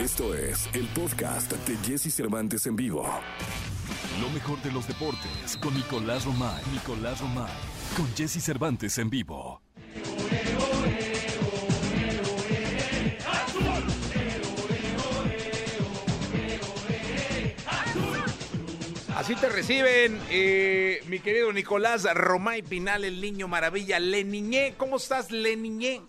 Esto es el podcast de Jesse Cervantes en vivo. Lo mejor de los deportes con Nicolás Romay. Nicolás Romay. Con Jesse Cervantes en vivo. Así te reciben, eh, mi querido Nicolás Romay Pinal, el niño maravilla. Leniñé, ¿cómo estás, Leniñé?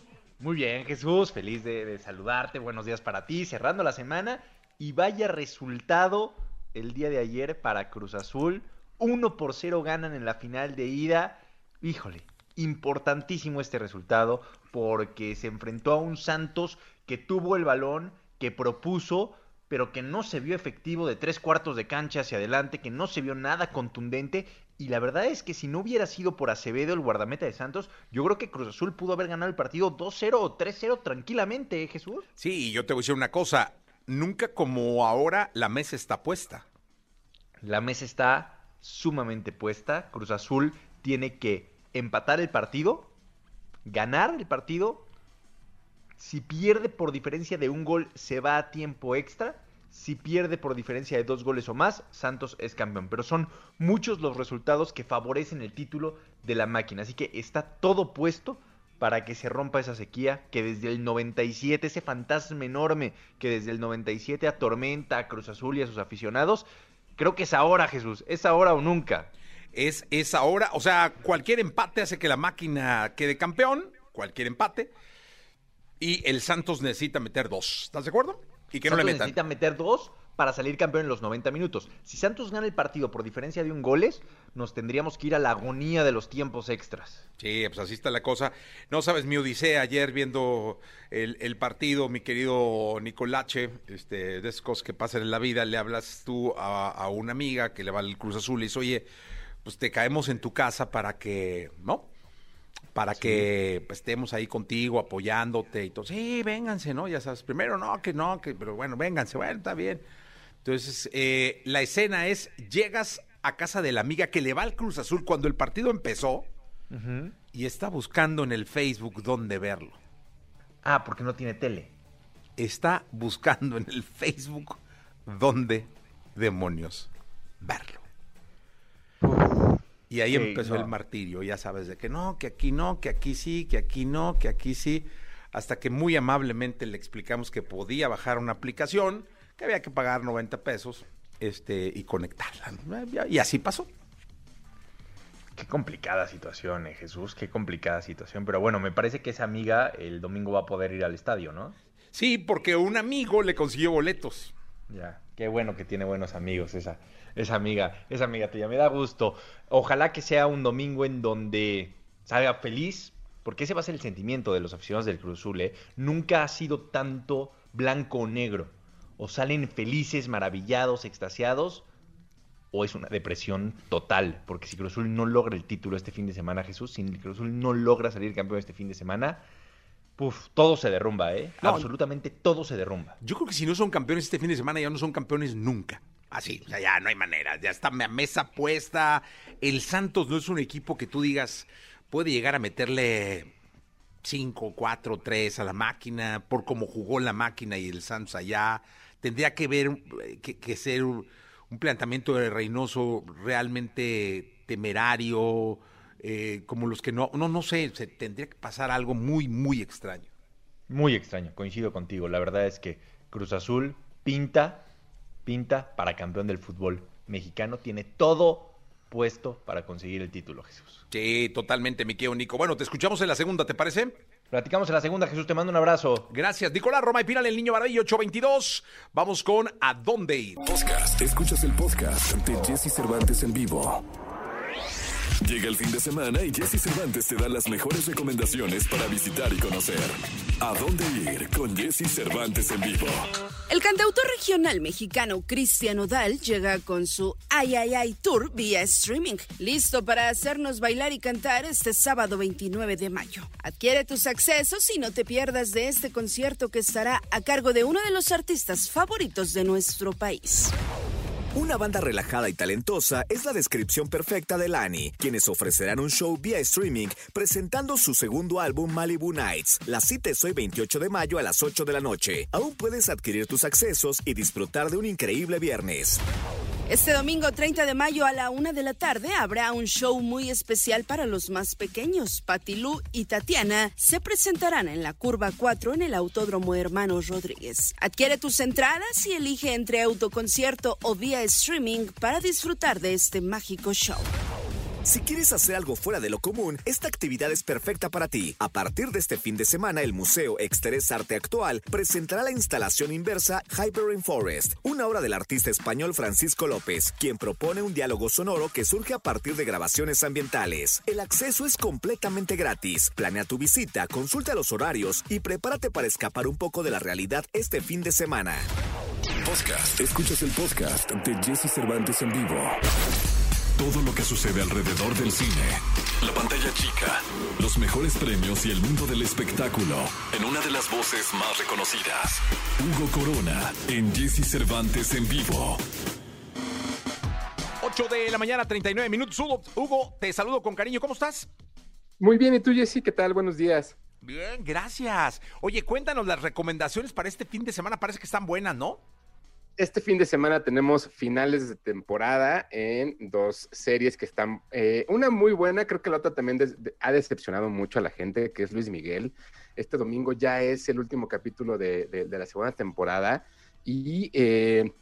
Muy bien, Jesús, feliz de, saludarte. Buenos días para ti, cerrando la semana. Y vaya resultado el día de ayer para Cruz Azul. 1 por 0 ganan en la final de ida. Híjole, importantísimo este resultado porque se enfrentó a un Santos que tuvo el balón, que propuso, pero que no se vio efectivo de tres cuartos de cancha hacia adelante, que no se vio nada contundente. Y la verdad es que si no hubiera sido por Acevedo, el guardameta de Santos, yo creo que Cruz Azul pudo haber ganado el partido 2-0 o 3-0 tranquilamente, ¿eh, Jesús. Sí, y yo te voy a decir una cosa. Nunca como ahora la mesa está puesta. La mesa está sumamente puesta. Cruz Azul tiene que empatar el partido, ganar el partido. Si pierde por diferencia de un gol, se va a tiempo extra. Si pierde por diferencia de dos goles o más, Santos es campeón. Pero son muchos los resultados que favorecen el título de la máquina. Así que está todo puesto para que se rompa esa sequía que desde el 97, ese fantasma enorme que desde el 97 atormenta a Cruz Azul y a sus aficionados, creo que es ahora, Jesús, es ahora o nunca. Es, es ahora, o sea, cualquier empate hace que la máquina quede campeón, cualquier empate. Y el Santos necesita meter dos. ¿Estás de acuerdo? Y que no le metan. necesita meter dos para salir campeón en los 90 minutos. Si Santos gana el partido por diferencia de un goles, nos tendríamos que ir a la agonía de los tiempos extras. Sí, pues así está la cosa. No sabes mi odisea ayer viendo el, el partido, mi querido Nicolache, este, de esas cosas que pasan en la vida, le hablas tú a, a una amiga que le va al Cruz Azul y dice, oye, pues te caemos en tu casa para que, ¿no? Para que pues, estemos ahí contigo, apoyándote y todo. Sí, vénganse, ¿no? Ya sabes, primero no, que no, que, pero bueno, vénganse, bueno, está bien. Entonces, eh, la escena es, llegas a casa de la amiga que le va al Cruz Azul cuando el partido empezó y está buscando en el Facebook dónde verlo. Ah, porque no tiene tele. Está buscando en el Facebook dónde demonios verlo. Y ahí Sí, empezó no. el martirio, ya sabes, de que no, que aquí no, que aquí sí, que aquí no, que aquí sí, hasta que muy amablemente le explicamos que podía bajar una aplicación, que había que pagar 90 pesos este, y conectarla. ¿no? Y así pasó. Qué complicada situación, eh, Jesús, qué complicada situación. Pero bueno, me parece que esa amiga el domingo va a poder ir al estadio, ¿no? Sí, porque un amigo le consiguió boletos. Ya, qué bueno que tiene buenos amigos esa, esa amiga, esa amiga tuya. Me da gusto. Ojalá que sea un domingo en donde salga feliz, porque ese va a ser el sentimiento de los aficionados del Cruz Azul, ¿eh? Nunca ha sido tanto blanco o negro. O salen felices, maravillados, extasiados, o es una depresión total. Porque si Cruz Azul no logra el título este fin de semana, Jesús, si Cruz Azul no logra salir campeón este fin de semana, puf, todo se derrumba, ¿eh? No, Absolutamente todo se derrumba. Yo creo que si no son campeones este fin de semana, ya no son campeones nunca. Así, o sea, ya no hay manera, ya está mesa puesta. El Santos no es un equipo que tú digas puede llegar a meterle 5, 4, 3 a la máquina, por cómo jugó la máquina y el Santos allá. Tendría que ver, eh, que, ser un, planteamiento de Reynoso realmente temerario, eh, como los que no, no, no sé, tendría que pasar algo muy, muy extraño. Muy extraño, coincido contigo. La verdad es que Cruz Azul pinta, pinta para campeón del fútbol mexicano. Tiene todo puesto para conseguir el título, Jesús. Sí, totalmente, mi querido Nico. Bueno, te escuchamos en la segunda, ¿te parece? Platicamos en la segunda, Jesús. Te mando un abrazo. Gracias, Nicolás Roma y Pinal, el niño Maravillo 822. Vamos con ¿A dónde ir? Podcast. Escuchas el podcast de Jesse Cervantes en vivo. Llega el fin de semana y Jesse Cervantes te da las mejores recomendaciones para visitar y conocer. ¿A dónde ir con Jesse Cervantes en vivo? El cantautor regional mexicano Cristian Odal llega con su Ay Ay Ay Tour vía streaming, listo para hacernos bailar y cantar este sábado 29 de mayo. Adquiere tus accesos y no te pierdas de este concierto que estará a cargo de uno de los artistas favoritos de nuestro país. Una banda relajada y talentosa es la descripción perfecta de Lani, quienes ofrecerán un show vía streaming presentando su segundo álbum Malibu Nights. La cita es hoy 28 de mayo a las 8 de la noche. Aún puedes adquirir tus accesos y disfrutar de un increíble viernes. Este domingo 30 de mayo a la una de la tarde habrá un show muy especial para los más pequeños. Patilú y Tatiana se presentarán en la curva 4 en el Autódromo Hermanos Rodríguez. Adquiere tus entradas y elige entre autoconcierto o vía streaming para disfrutar de este mágico show. Si quieres hacer algo fuera de lo común, esta actividad es perfecta para ti. A partir de este fin de semana, el Museo Exterés Arte Actual presentará la instalación inversa Hyper Forest, una obra del artista español Francisco López, quien propone un diálogo sonoro que surge a partir de grabaciones ambientales. El acceso es completamente gratis. Planea tu visita, consulta los horarios y prepárate para escapar un poco de la realidad este fin de semana. Podcast. Escuchas el podcast de Jesse Cervantes en vivo. Todo lo que sucede alrededor del cine, la pantalla chica, los mejores premios y el mundo del espectáculo en una de las voces más reconocidas. Hugo Corona en Jesse Cervantes en vivo. 8 de la mañana, 39 minutos. Hugo, Hugo, te saludo con cariño. ¿Cómo estás? Muy bien, ¿y tú, Jessy? ¿Qué tal? Buenos días. Bien, gracias. Oye, cuéntanos las recomendaciones para este fin de semana. Parece que están buenas, ¿no? Este fin de semana tenemos finales de temporada en dos series que están, eh, una muy buena, creo que la otra también ha decepcionado mucho a la gente, que es Luis Miguel. Este domingo ya es el último capítulo de, de- de la segunda temporada y eh,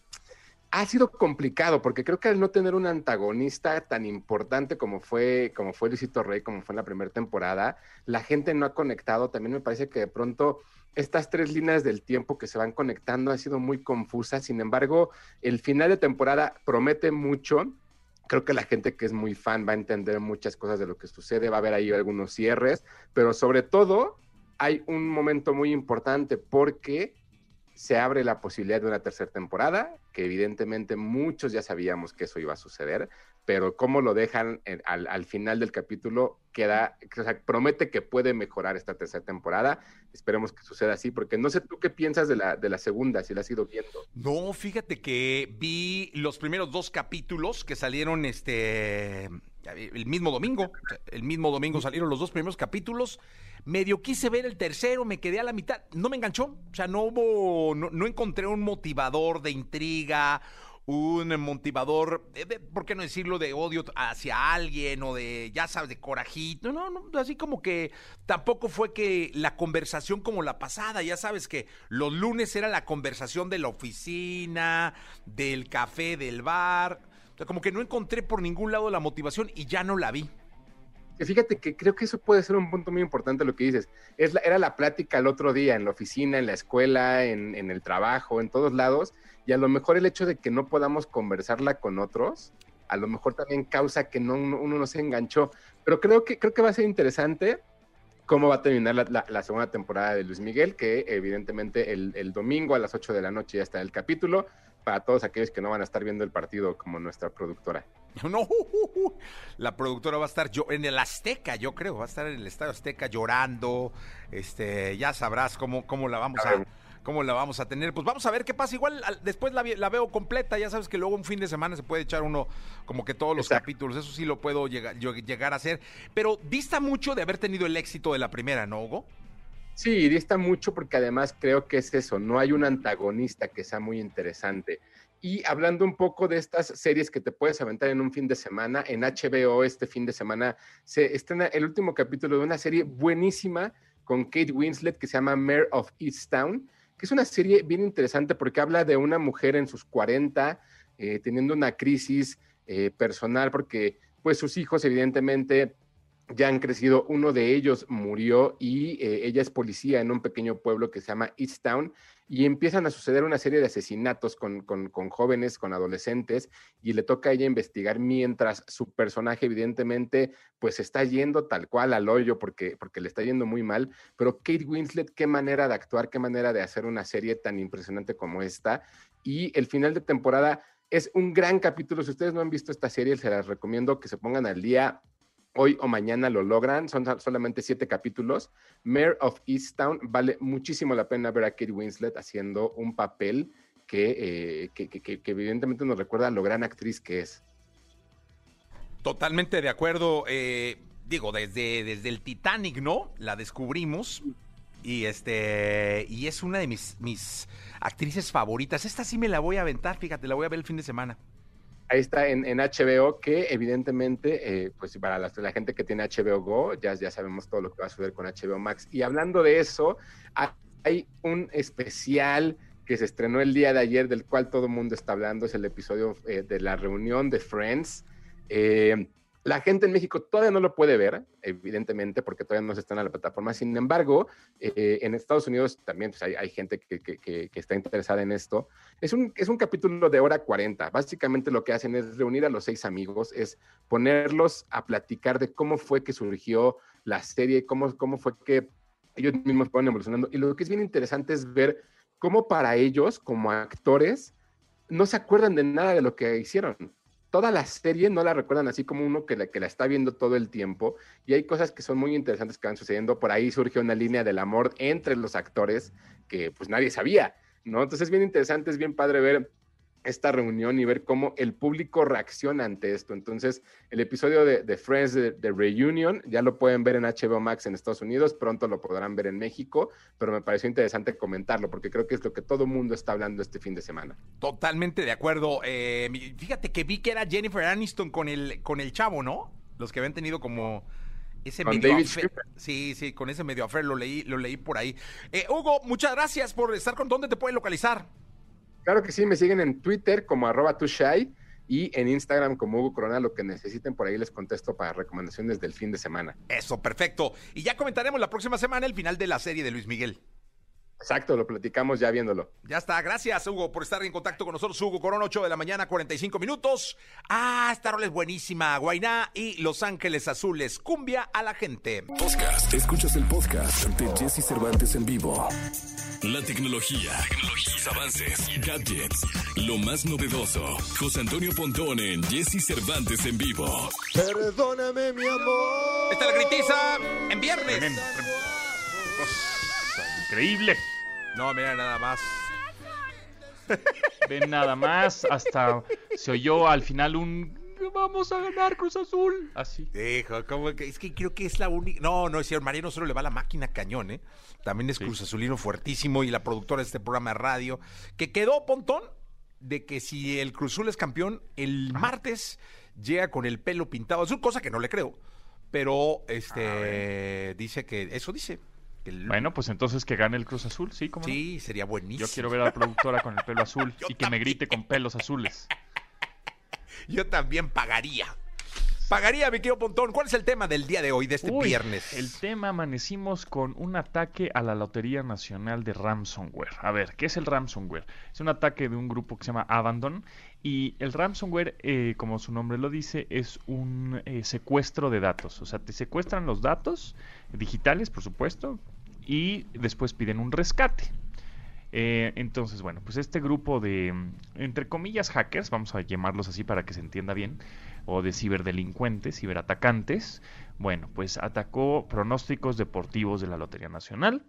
ha sido complicado porque creo que al no tener un antagonista tan importante como fue, como fue Luisito Rey, como fue en la primera temporada, la gente no ha conectado. También me parece que de pronto estas tres líneas del tiempo que se van conectando ha sido muy confusa. Sin embargo, el final de temporada promete mucho. Creo que la gente que es muy fan va a entender muchas cosas de lo que sucede, va a haber ahí algunos cierres, pero sobre todo hay un momento muy importante porque se abre la posibilidad de una tercera temporada, que evidentemente muchos ya sabíamos que eso iba a suceder, pero cómo lo dejan al, al final del capítulo queda, o sea, promete que puede mejorar esta tercera temporada. Esperemos que suceda así, porque no sé tú qué piensas de la, de la segunda, si la has ido viendo. No, fíjate que vi los primeros dos capítulos que salieron este el mismo domingo. El mismo domingo salieron los dos primeros capítulos. Medio quise ver el tercero, me quedé a la mitad. No me enganchó. O sea, no hubo, no, no encontré un motivador de intriga, un motivador, eh, de- ¿por qué no decirlo?, de odio hacia alguien o de, ya sabes, de corajito. No, no, así como que tampoco fue que la conversación como la pasada, ya sabes que los lunes era la conversación de la oficina, del café, del bar. Sea, como que no encontré por ningún lado la motivación y ya no la vi. Fíjate que creo que eso puede ser un punto muy importante lo que dices. Era la plática el otro día en la oficina, en la escuela, en, el trabajo, en todos lados, y a lo mejor el hecho de que no podamos conversarla con otros, a lo mejor también causa que no, uno, no se enganchó. Pero creo que, creo que va a ser interesante cómo va a terminar la segunda temporada de Luis Miguel, que evidentemente el, el domingo a las 8 de la noche ya está el capítulo, para todos aquellos que no van a estar viendo el partido como nuestra productora. No, la productora va a estar yo en el Azteca, yo creo, va a estar en el Estadio Azteca llorando. Este, ya sabrás cómo, cómo la vamos a cómo la vamos a tener. Pues vamos a ver qué pasa. Igual al- después la, veo completa. Ya sabes que luego un fin de semana se puede echar uno como que todos los Exacto. capítulos. Eso sí lo puedo llegar, yo- llegar a hacer. Pero dista mucho de haber tenido el éxito de la primera, ¿no, Hugo? Sí, dista mucho porque además creo que es eso, no hay un antagonista que sea muy interesante. Y hablando un poco de estas series que te puedes aventar en un fin de semana, en HBO este fin de semana se estrena el último capítulo de una serie buenísima con Kate Winslet que se llama Mayor of Easttown, que es una serie bien interesante porque habla de una mujer en sus 40 eh, teniendo una crisis eh, personal porque pues sus hijos evidentemente ya han crecido, uno de ellos murió y eh, ella es policía en un pequeño pueblo que se llama Easttown y empiezan a suceder una serie de asesinatos con, con, con jóvenes, con adolescentes y le toca a ella investigar mientras su personaje evidentemente pues está yendo tal cual al hoyo porque, porque le está yendo muy mal, pero Kate Winslet, qué manera de actuar, qué manera de hacer una serie tan impresionante como esta. Y el final de temporada es un gran capítulo, si ustedes no han visto esta serie, se las recomiendo que se pongan al día hoy o mañana lo logran, son sol- solamente siete capítulos. Mayor of Easttown vale muchísimo la pena ver a Kate Winslet haciendo un papel que, que evidentemente nos recuerda lo gran actriz que es. Totalmente de acuerdo. Eh, digo, desde, desde el Titanic, ¿no? La descubrimos. Y este. Y es una de mis, mis actrices favoritas. Esta sí me la voy a aventar, fíjate, la voy a ver el fin de semana. Ahí está en, HBO, que evidentemente, eh, pues para la, la, gente que tiene HBO Go, ya, ya sabemos todo lo que va a suceder con HBO Max. Y hablando de eso, hay un especial que se estrenó el día de ayer, del cual todo el mundo está hablando, es el episodio eh, de la reunión de Friends. Eh, la gente en México todavía no lo puede ver, evidentemente, porque todavía no se está en la plataforma. Sin embargo, eh, en Estados Unidos también pues, hay, hay, gente que, que, que, está interesada en esto. Es un, es un capítulo de hora 40. Básicamente lo que hacen es reunir a los seis amigos, es ponerlos a platicar de cómo fue que surgió la serie, cómo, cómo fue que ellos mismos fueron evolucionando. Y lo que es bien interesante es ver cómo para ellos, como actores, no se acuerdan de nada de lo que hicieron toda la serie no la recuerdan así como uno que la, que la está viendo todo el tiempo y hay cosas que son muy interesantes que van sucediendo. Por ahí surge una línea del amor entre los actores que pues nadie sabía, ¿no? Entonces es bien interesante, es bien padre ver esta reunión y ver cómo el público reacciona ante esto. Entonces, el episodio de, de Friends de, de, Reunion ya lo pueden ver en HBO Max en Estados Unidos, pronto lo podrán ver en México, pero me pareció interesante comentarlo porque creo que es lo que todo el mundo está hablando este fin de semana. Totalmente de acuerdo. Eh, fíjate que vi que era Jennifer Aniston con el, con el chavo, ¿no? Los que habían tenido como ese con medio affair. Sí, sí, con ese medio affair lo leí, lo leí por ahí. Eh, Hugo, muchas gracias por estar con. ¿Dónde te pueden localizar? Claro que sí, me siguen en Twitter como arroba tushai y en Instagram como Hugo Corona, lo que necesiten por ahí les contesto para recomendaciones del fin de semana. Eso, perfecto. Y ya comentaremos la próxima semana el final de la serie de Luis Miguel. Exacto, lo platicamos ya viéndolo. Ya está, gracias Hugo por estar en contacto con nosotros. Hugo Corona, 8 de la mañana, 45 minutos. Ah, esta rola es buenísima. Guainá y Los Ángeles Azules. Cumbia a la gente. Podcast. Escuchas el podcast de Jesse Cervantes en vivo. La tecnología, tecnología, avances, gadgets, lo más novedoso. José Antonio Pontón en Jesse Cervantes en vivo. Perdóname, mi amor. Está la gritiza en viernes. Tremendo, tremendo. Increíble. No, mira, nada más. Ven nada más, hasta se oyó al final un vamos a ganar Cruz Azul. Así. Hijo, ¿cómo que? Es que creo que es la única. No, no, señor Mariano solo le va la máquina cañón, ¿eh? También es Sí. Cruz Azulino fuertísimo y la productora de este programa de radio. Que quedó, Pontón, de que si el Cruz Azul es campeón, el martes llega con el pelo pintado azul, cosa que no le creo. Pero este dice que. Eso dice. El- Bueno, pues entonces que gane el Cruz Azul, sí, como sí, sería buenísimo. Yo quiero ver a la productora con el pelo azul y que me grite con pelos azules. Yo también pagaría. Pagaría, mi querido Pontón. ¿Cuál es el tema del día de hoy, de este Uy, viernes? El tema amanecimos con un ataque a la Lotería Nacional de Ransomware. A ver, ¿qué es el ransomware? Es un ataque de un grupo que se llama Abandon y el ransomware, eh, como su nombre lo dice, es un eh, secuestro de datos. O sea, te secuestran los datos digitales, por supuesto, y después piden un rescate. Eh, entonces, bueno, pues este grupo de, entre comillas, hackers, vamos a llamarlos así para que se entienda bien, o de ciberdelincuentes, ciberatacantes, bueno, pues atacó pronósticos deportivos de la Lotería Nacional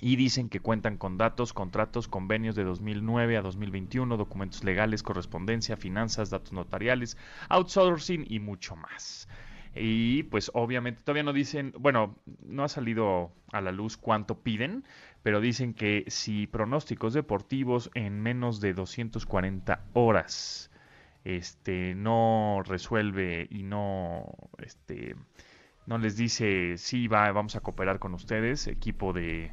y dicen que cuentan con datos, contratos, convenios de 2009 a 2021, documentos legales, correspondencia, finanzas, datos notariales, outsourcing y mucho más. Y pues obviamente todavía no dicen, bueno, no ha salido a la luz cuánto piden, pero dicen que si pronósticos deportivos en menos de 240 horas este no resuelve y no este no les dice sí va vamos a cooperar con ustedes equipo de,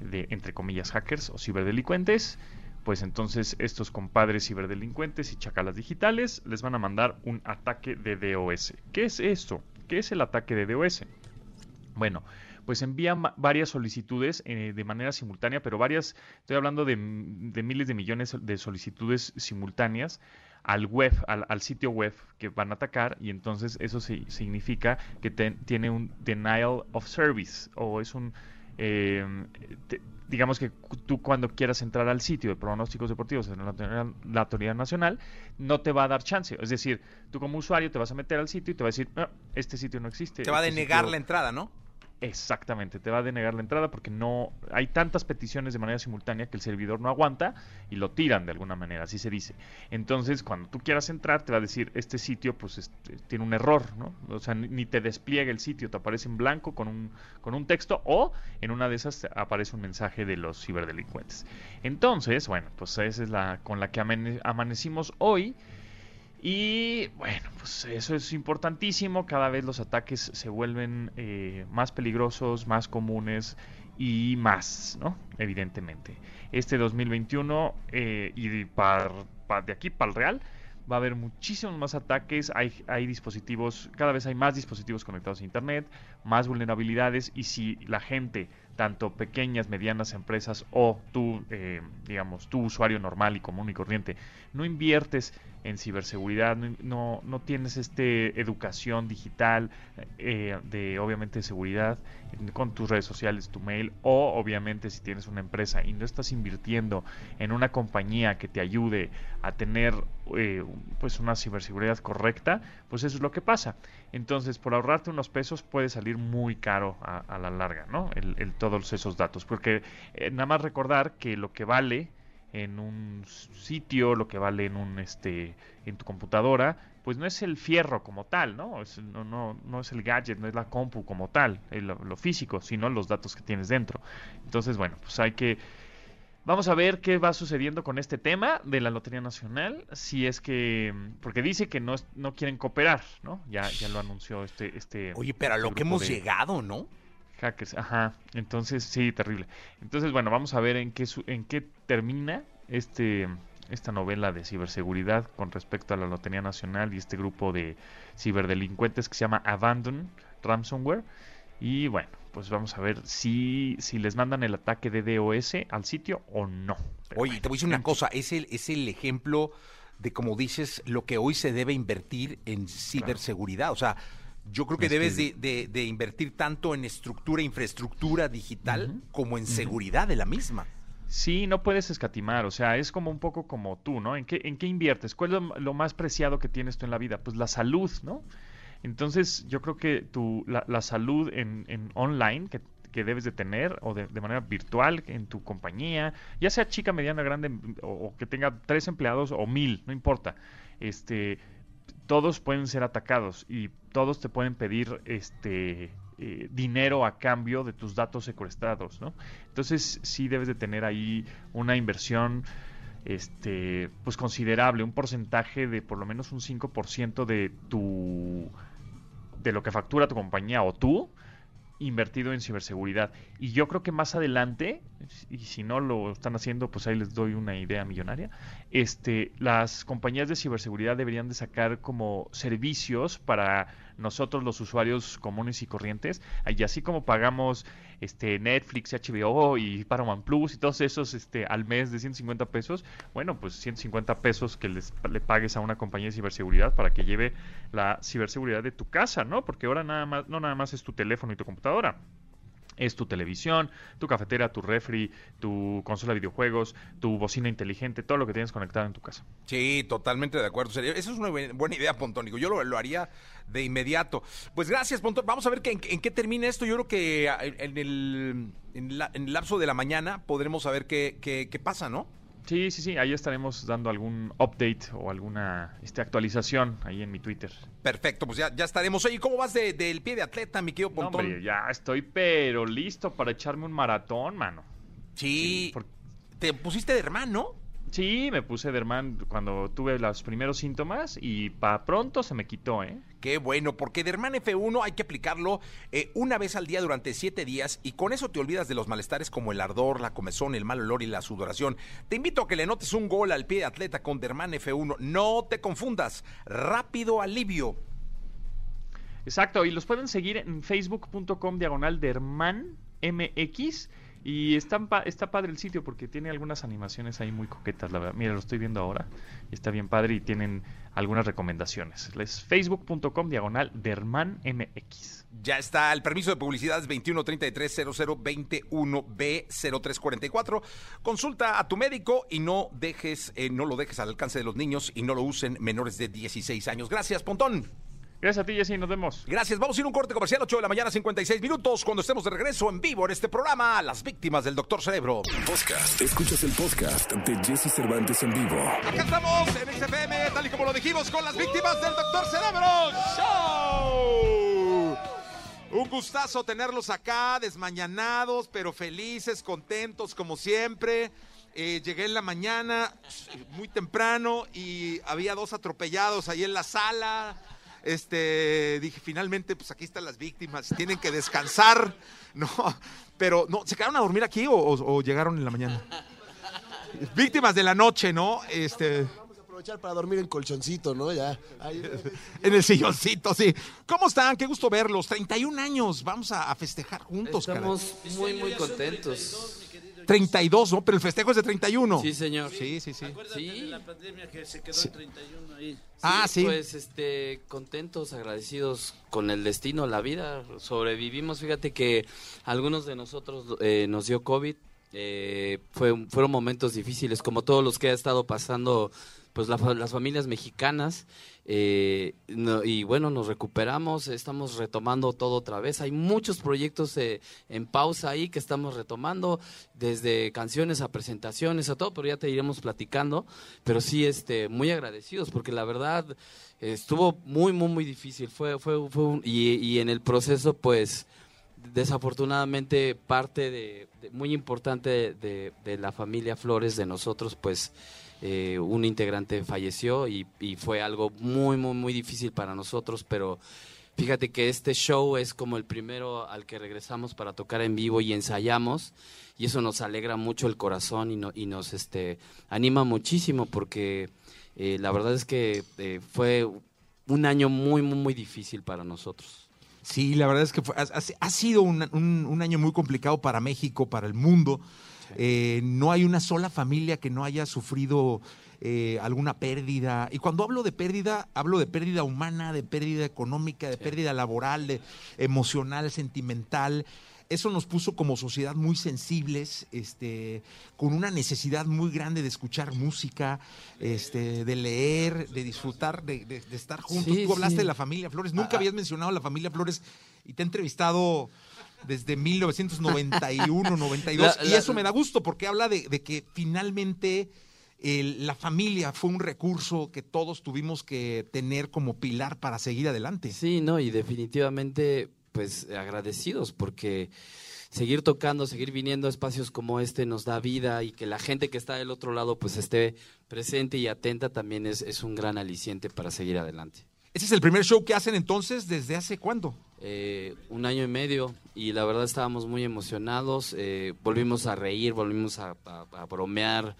de entre comillas hackers o ciberdelincuentes pues entonces estos compadres ciberdelincuentes y chacalas digitales les van a mandar un ataque de DOS. ¿Qué es esto? ¿Qué es el ataque de DOS? Bueno, pues envían va- varias solicitudes eh, de manera simultánea, pero varias, estoy hablando de, miles de millones de solicitudes simultáneas al web, al, al sitio web que van a atacar y entonces eso si- significa que tiene un denial of service o es un, eh, digamos que tú cuando quieras entrar al sitio de pronósticos deportivos en la, autoridad- la autoridad nacional no te va a dar chance, es decir, tú como usuario te vas a meter al sitio y te va a decir, "Ah, este sitio no existe. Te va a este denegar sitio- la entrada, ¿no? Exactamente, te va a denegar la entrada porque no hay tantas peticiones de manera simultánea que el servidor no aguanta y lo tiran de alguna manera, así se dice. Entonces, cuando tú quieras entrar, te va a decir, este sitio pues este, tiene un error, ¿no? O sea, ni te despliega el sitio, te aparece en blanco con un, con un texto o en una de esas aparece un mensaje de los ciberdelincuentes. Entonces, bueno, pues esa es la con la que amanecimos hoy. Y bueno, pues eso es importantísimo. Cada vez los ataques se vuelven eh, más peligrosos, más comunes y más, ¿no? Evidentemente. Este 2021 eh, y para, de aquí para el Real va a haber muchísimos más ataques, hay, hay, dispositivos, cada vez hay más dispositivos conectados a Internet, más vulnerabilidades y si la gente, tanto pequeñas, medianas empresas o tú, eh, digamos, tu usuario normal y común y corriente, no inviertes en ciberseguridad, no, no tienes este educación digital eh, de obviamente seguridad con tus redes sociales, tu mail o obviamente si tienes una empresa y no estás invirtiendo en una compañía que te ayude a tener eh, pues una ciberseguridad correcta, pues eso es lo que pasa. Entonces por ahorrarte unos pesos puede salir muy caro a, la larga, ¿no? El, todos esos datos, porque eh, nada más recordar que lo que vale en un sitio, lo que vale en un este en tu computadora, pues no es el fierro como tal, ¿no? no, no, no es el gadget, no es la compu como tal, lo, físico, sino los datos que tienes dentro. Entonces, bueno, pues hay que Vamos a ver qué va sucediendo con este tema de la Lotería Nacional, si es que, porque dice que no, no quieren cooperar, ¿no? Ya, ya lo anunció este, este. Oye, pero a lo que hemos llegado, ¿no? Hackers, ajá. Entonces, sí, terrible. Entonces, bueno, vamos a ver en qué, en qué termina este, esta novela de ciberseguridad con respecto a la Lotería Nacional y este grupo de ciberdelincuentes que se llama Abandon Ransomware. Y bueno, pues vamos a ver si, si les mandan el ataque de DOS al sitio o no. Oye, te voy a decir una cosa, es el, es el ejemplo de, como dices, lo que hoy se debe invertir en ciberseguridad. O sea, yo creo que debes De, invertir tanto en estructura, infraestructura digital, como en seguridad de la misma. Sí, no puedes escatimar, o sea, es como un poco como tú, ¿no? ¿En qué, en qué inviertes? ¿Cuál es lo, más preciado que tienes tú en la vida? Pues la salud, ¿no? Entonces, yo creo que tu, la, salud en, en online que, que, debes de tener o de, manera virtual en tu compañía, ya sea chica, mediana, grande o, que tenga tres empleados o mil, no importa. Este, todos pueden ser atacados y todos te pueden pedir este eh, dinero a cambio de tus datos secuestrados, ¿no? Entonces sí debes de tener ahí una inversión este pues considerable, un porcentaje de por lo menos un 5% de tu de lo que factura tu compañía o tú invertido en ciberseguridad. Y yo creo que más adelante, y si no lo están haciendo, pues ahí les doy una idea millonaria, este, las compañías de ciberseguridad deberían de sacar como servicios para nosotros los usuarios comunes y corrientes, y así como pagamos este Netflix, HBO y Paramount Plus y todos esos este al mes de 150 pesos, bueno, pues 150 pesos que les, le pagues a una compañía de ciberseguridad para que lleve la ciberseguridad de tu casa, ¿no? Porque ahora nada más no nada más es tu teléfono y tu computadora es tu televisión, tu cafetera, tu refri, tu consola de videojuegos, tu bocina inteligente, todo lo que tienes conectado en tu casa. Sí, totalmente de acuerdo. Esa es una buena idea, Pontónico. Yo lo, haría de inmediato. Pues gracias, Pontón. Vamos a ver en, qué termina esto. Yo creo que en el, en, el lapso de la mañana podremos saber qué, qué, qué pasa, ¿no? Sí, sí, sí, ahí estaremos dando algún update o alguna este, actualización ahí en mi Twitter. Perfecto, pues ya, ya estaremos. Oye, ¿cómo vas del pie de atleta, mi querido Pontón? hombre, ya estoy pero listo para echarme un maratón, mano. Sí, te pusiste de hermano, Sí, me puse Derman cuando tuve los primeros síntomas y para pronto se me quitó, ¿eh? Qué bueno, porque Derman F1 hay que aplicarlo eh, una vez al día durante siete días y con eso te olvidas de los malestares como el ardor, la comezón, el mal olor y la sudoración. Te invito a que le notes un gol al pie de atleta con Derman F1. No te confundas. Rápido alivio. Exacto, y los pueden seguir en facebook.com diagonal Derman MX y está, está padre el sitio porque tiene algunas animaciones ahí muy coquetas, la verdad. Mira, lo estoy viendo ahora. Está bien padre y tienen algunas recomendaciones. Es facebook.com diagonal dermanmx. Ya está el permiso de publicidad es 2133-0021B0344. Consulta a tu médico y no dejes, eh, no lo dejes al alcance de los niños y no lo usen menores de 16 años. Gracias, Pontón. Gracias a ti, Jessy. Nos vemos. Gracias. Vamos a ir a un corte comercial, 8 de la mañana, 56 minutos, cuando estemos de regreso en vivo en este programa, Las Víctimas del Doctor Cerebro. Podcast. Escuchas el podcast de Jesse Cervantes en vivo. Acá estamos en XFM, tal y como lo dijimos, con las víctimas del Doctor Cerebro. ¡Show! Un gustazo tenerlos acá, desmañanados, pero felices, contentos, como siempre. Eh, llegué en la mañana, muy temprano, y había dos atropellados ahí en la sala. Este, dije, finalmente, pues aquí están las víctimas, tienen que descansar. No, pero no, ¿se quedaron a dormir aquí o, o- o llegaron en la mañana? Víctimas de la noche, ¿no? Este. Vamos a aprovechar para dormir en colchoncito, ¿no? Ya. Ahí- En el silloncito, sí. ¿Cómo están? Qué gusto verlos. 31 años. Vamos a, a festejar juntos, caray. Estamos muy, muy contentos. 32, ¿no? Pero el festejo es de 31. Sí, señor. Sí, sí, sí. Sí. la pandemia que se quedó en 31 ahí. Ah, sí. Pues este, contentos, agradecidos con el destino, la vida. Sobrevivimos. Fíjate que algunos de nosotros eh, nos dio COVID. eh, fue, fueron momentos difíciles, como todos los que ha estado pasando pues la las familias mexicanas. eh, no- y bueno, nos recuperamos, estamos retomando todo otra vez. Hay muchos proyectos eh, en pausa ahí que estamos retomando, desde canciones a presentaciones, a todo, pero ya te iremos platicando. Pero sí, este, muy agradecidos, porque la verdad estuvo muy, muy, muy difícil. Fue, fue, fue un- y, y en el proceso, pues, desafortunadamente, parte de, de- muy importante de, de la familia Flores, de nosotros, pues, eh, un integrante falleció y, fue algo muy, muy, muy difícil para nosotros, pero fíjate que este show es como el primero al que regresamos para tocar en vivo y ensayamos y eso nos alegra mucho el corazón y, no- y nos este, anima muchísimo porque eh, la verdad es que eh, fue un año muy, muy, muy difícil para nosotros. Sí, la verdad es que ha, sido un- un año muy complicado para México, para el mundo. Eh, no hay una sola familia que no haya sufrido eh, alguna pérdida. Y cuando hablo de pérdida, hablo de pérdida humana, de pérdida económica, de pérdida laboral, de emocional, sentimental. Eso nos puso como sociedad muy sensibles, este, con una necesidad muy grande de escuchar música, este, de leer, de disfrutar, de, de- de estar juntos. Sí, Tú hablaste sí. de la familia Flores, nunca Ah, habías mencionado a la familia Flores y te he entrevistado desde 1991, 92, La- y la- eso me da gusto porque habla de, de que finalmente el- la familia fue un recurso que todos tuvimos que tener como pilar para seguir adelante. Sí, no, y definitivamente, pues agradecidos porque seguir tocando, seguir viniendo a espacios como este nos da vida y que la gente que está del otro lado pues esté presente y atenta también es, es un gran aliciente para seguir adelante. Ese es el primer show que hacen entonces, ¿desde hace cuándo? Eh, un año y medio y la verdad estábamos muy emocionados, eh, volvimos a reír, volvimos a, bromear,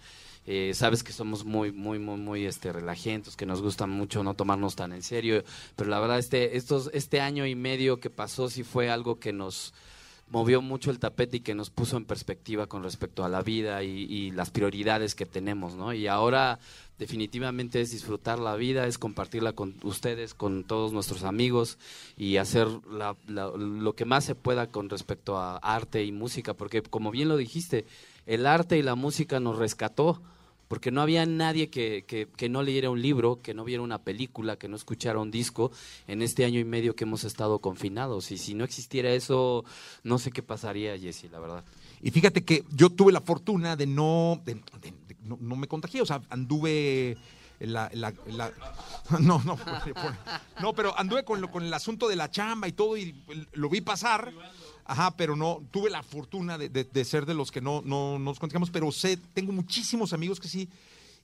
eh, sabes que somos muy, muy, muy, muy este, relajentos, que nos gusta mucho no tomarnos tan en serio, pero la verdad este, estos, este año y medio que pasó sí fue algo que nos movió mucho el tapete y que nos puso en perspectiva con respecto a la vida y, las prioridades que tenemos, ¿no? Y ahora definitivamente es disfrutar la vida, es compartirla con ustedes, con todos nuestros amigos y hacer la- lo que más se pueda con respecto a arte y música, porque como bien lo dijiste, el arte y la música nos rescató, porque no había nadie que, que, que no leyera un libro, que no viera una película, que no escuchara un disco en este año y medio que hemos estado confinados. Y si no existiera eso, no sé qué pasaría, Jesse, la verdad. Y fíjate que yo tuve la fortuna de no, de- de- no, no me contagié, o sea, anduve la, la- no, no, no, pero anduve con, lo- con el asunto de la chamba y todo y lo vi pasar, ajá, pero no, tuve la fortuna de, de- de ser de los que no, no nos contagiamos, pero sé, tengo muchísimos amigos que sí,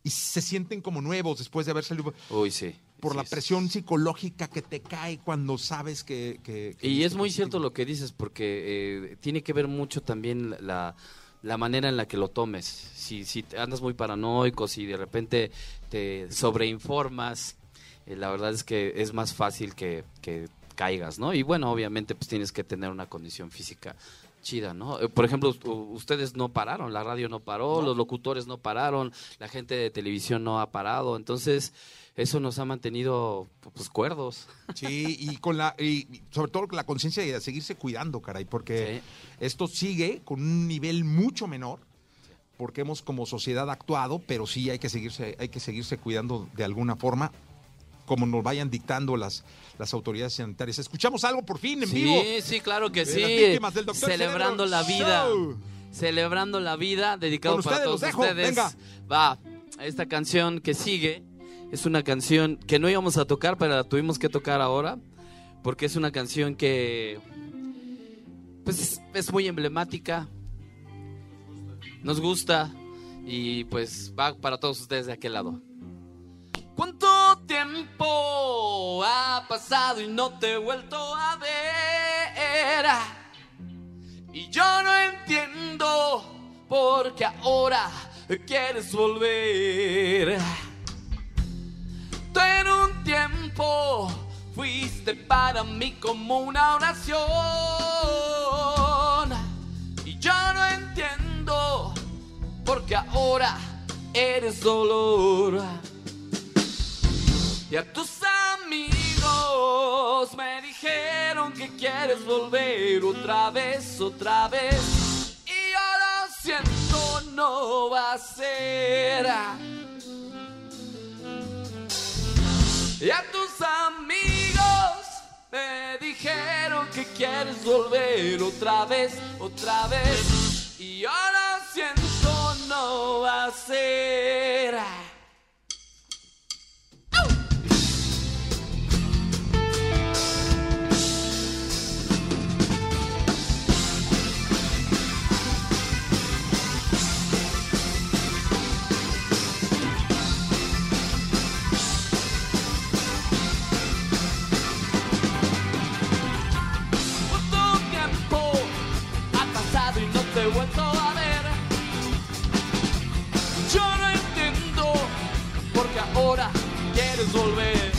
y se sienten como nuevos después de haber salido Uy, sí. por Sí, la es- presión psicológica que te cae cuando sabes que... que- que Y es muy positivo. cierto lo que dices, porque eh, tiene que ver mucho también la, la manera en la que lo tomes. Si, si andas muy paranoico, si de repente te sobreinformas, eh, la verdad es que es más fácil que, que caigas, ¿no? Y bueno, obviamente pues tienes que tener una condición física chida, ¿no? Eh, Por ejemplo, ustedes no pararon, la radio no paró, los locutores no pararon, la gente de televisión no ha parado, entonces eso nos ha mantenido pues cuerdos. Sí, y con la y sobre todo con la conciencia de seguirse cuidando, caray, porque esto sigue con un nivel mucho menor, porque hemos como sociedad actuado, pero sí hay que seguirse hay que seguirse cuidando de alguna forma. Como nos vayan dictando las, las autoridades sanitarias. ¿Escuchamos algo por fin en sí, vivo? Sí, claro que sí. las del. Celebrando Cerebro la vida. Show. Celebrando la vida, dedicado Con para ustedes todos los dejo, ustedes. venga. Va, esta canción que sigue es una canción que no íbamos a tocar, pero la tuvimos que tocar ahora. Porque es una canción que. Pues es, es muy emblemática. Nos gusta. Y pues va para todos ustedes de aquel lado. ¿Cuánto tiempo ha pasado y no te he vuelto a ver? Y yo no entiendo por qué ahora quieres volver. Tú en un tiempo fuiste para mí como una oración. Y yo no entiendo por qué ahora eres dolor. Y a tus amigos me dijeron que quieres volver otra vez, otra vez. Y yo lo siento, no va a ser. Y a tus amigos me dijeron que quieres volver otra vez, otra vez. Y yo lo siento, no va a ser. Vuelto a ver? Yo no entiendo por qué ahora quieres volver.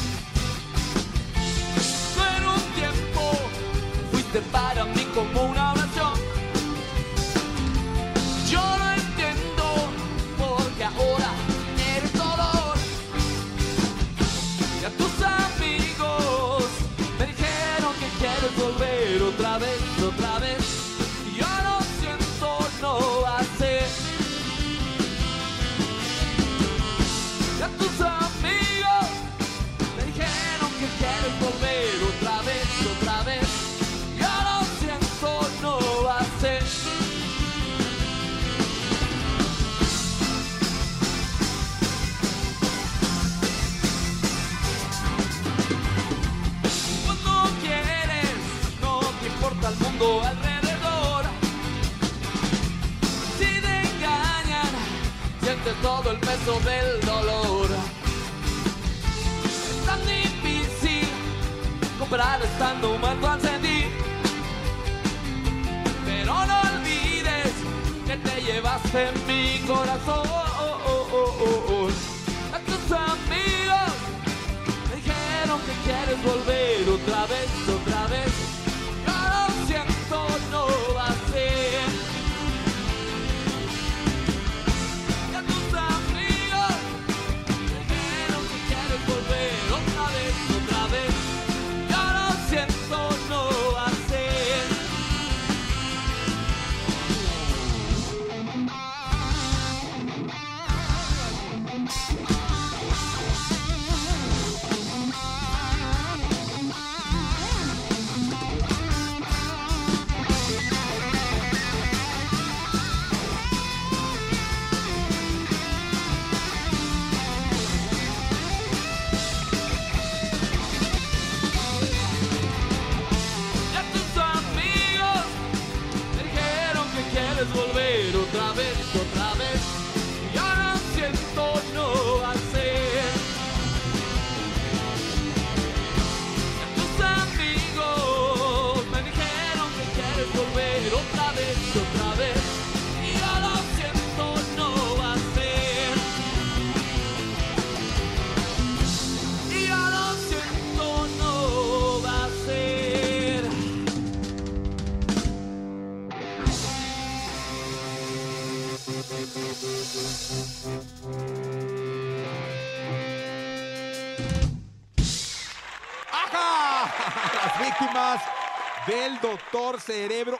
Cerebro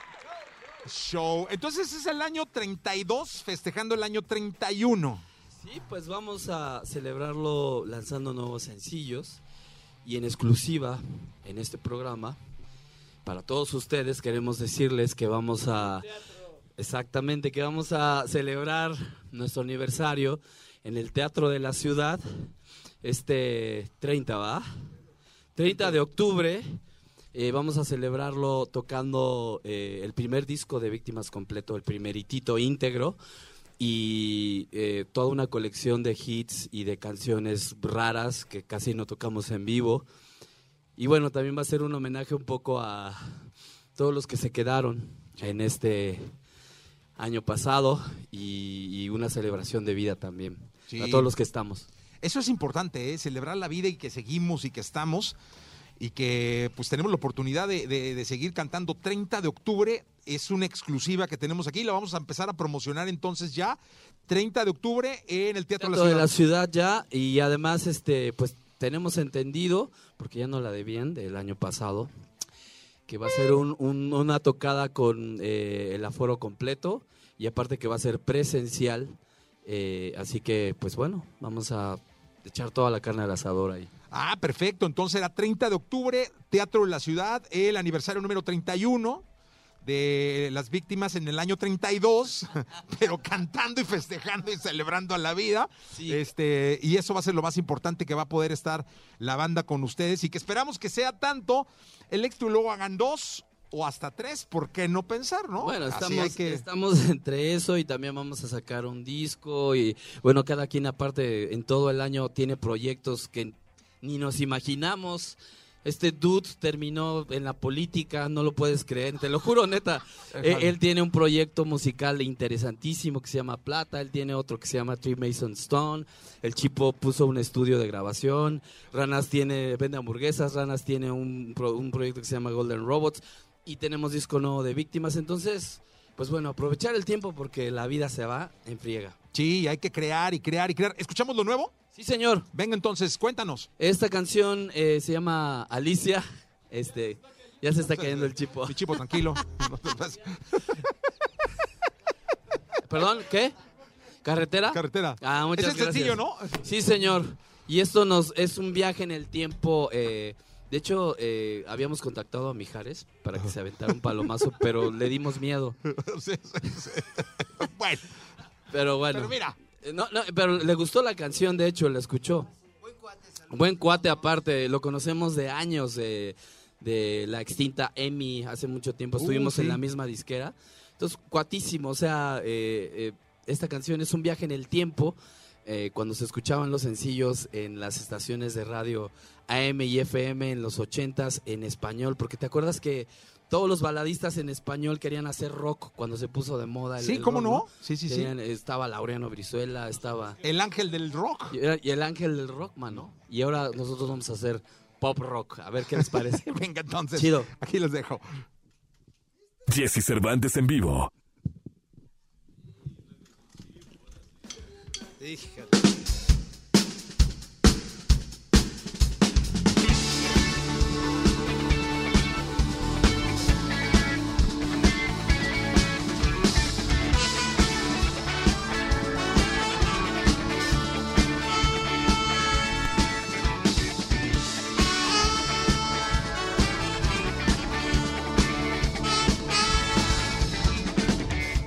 Show. Entonces es el año 32, festejando el año 31. Sí, pues vamos a celebrarlo lanzando nuevos sencillos. y en exclusiva en este programa, para todos ustedes queremos decirles que vamos a... Exactamente, que vamos a celebrar nuestro aniversario en el Teatro de la Ciudad este 30, ¿va? 30 de octubre. Eh, vamos a celebrarlo tocando eh, el primer disco de Víctimas completo, el primeritito íntegro y eh, toda una colección de hits y de canciones raras que casi no tocamos en vivo. Y bueno, también va a ser un homenaje un poco a todos los que se quedaron en este año pasado y, y una celebración de vida también. Sí. A todos los que estamos. Eso es importante, ¿eh? celebrar la vida y que seguimos y que estamos y que pues tenemos la oportunidad de, de- de seguir cantando 30 de octubre. Es una exclusiva que tenemos aquí, la vamos a empezar a promocionar entonces ya. 30 de octubre en el Teatro, Teatro de de la la Ciudad. ciudad ya y además este pues tenemos entendido porque ya no la debían del año pasado que va a ser un- un- una tocada con eh, el aforo completo y aparte que va a ser presencial eh, así que pues bueno vamos a echar toda la carne al asador ahí Ah, perfecto. Entonces era 30 de octubre, Teatro de la Ciudad, el aniversario número 31 de las víctimas en el año 32, pero cantando y festejando y celebrando a la vida. Este, y eso va a ser lo más importante que va a poder estar la banda con ustedes y que esperamos que sea tanto el éxito y luego hagan dos o hasta tres, ¿por qué no pensar, no? Bueno, estamos, que- estamos entre eso y también vamos a sacar un disco y bueno, cada quien aparte en todo el año tiene proyectos que ni nos imaginamos. Este dude terminó en la política, no lo puedes creer, te lo juro neta. Eh, él tiene un proyecto musical interesantísimo que se llama Plata, él tiene otro que se llama Tree Mason Stone, el Chipo puso un estudio de grabación, Ranas tiene, vende hamburguesas, Ranas tiene un, un proyecto que se llama Golden Robots y tenemos disco nuevo de víctimas, entonces, pues bueno, aprovechar el tiempo porque la vida se va en friega. Sí, hay que crear y crear y crear. ¿Escuchamos lo nuevo? Sí, señor. Venga entonces, cuéntanos. Esta canción eh, se llama Alicia, este, ya se está cayendo el chipo. Mi chipo, tranquilo. Perdón, ¿qué? ¿Carretera? Carretera. Ah, muchas es sencillo, gracias. ¿no? Sí, señor. Y esto nos es un viaje en el tiempo. eh, de hecho, eh, habíamos contactado a Mijares para que se aventara un palomazo, pero le dimos miedo. Sí, sí, sí. Bueno, Pero bueno. pero mira, No, no, pero le gustó la canción, de hecho, la escuchó. Buen cuate aparte, lo conocemos de años, de, de la extinta Emi, hace mucho tiempo Uh, estuvimos sí. en la misma disquera. Entonces, cuatísimo, o sea, eh, eh, esta canción es un viaje en el tiempo. eh, cuando se escuchaban los sencillos en las estaciones de radio AM y FM en los ochentas en español, porque te acuerdas que todos los baladistas en español querían hacer rock cuando se puso de moda. el- Sí, el ¿cómo rock, no? Sí, sí, sí. Querían- Estaba Laureano Brizuela, estaba... el ángel del rock. Y, era- y el ángel del rock, mano. Y ahora nosotros vamos a hacer pop rock. A ver qué les parece. Venga entonces. Chido. Aquí les dejo. Jesse Cervantes en vivo.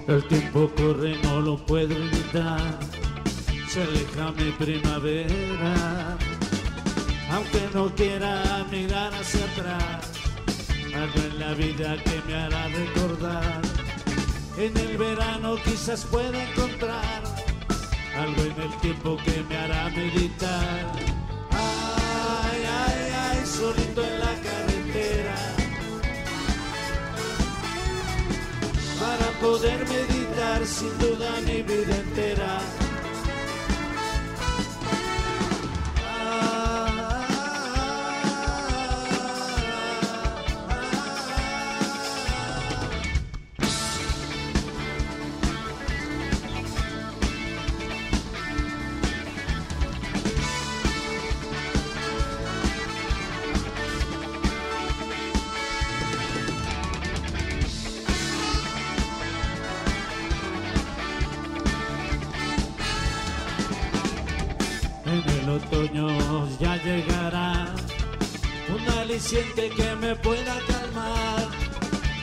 El tiempo corre, no lo puedo evitar. Se aleja mi primavera. Aunque no quiera mirar hacia atrás, algo en la vida que me hará recordar. En el verano quizás pueda encontrar algo en el tiempo que me hará meditar. Ay, ay, ay, solito en la carretera. Para poder meditar sin duda mi vida entera. En un aliciente que me pueda calmar.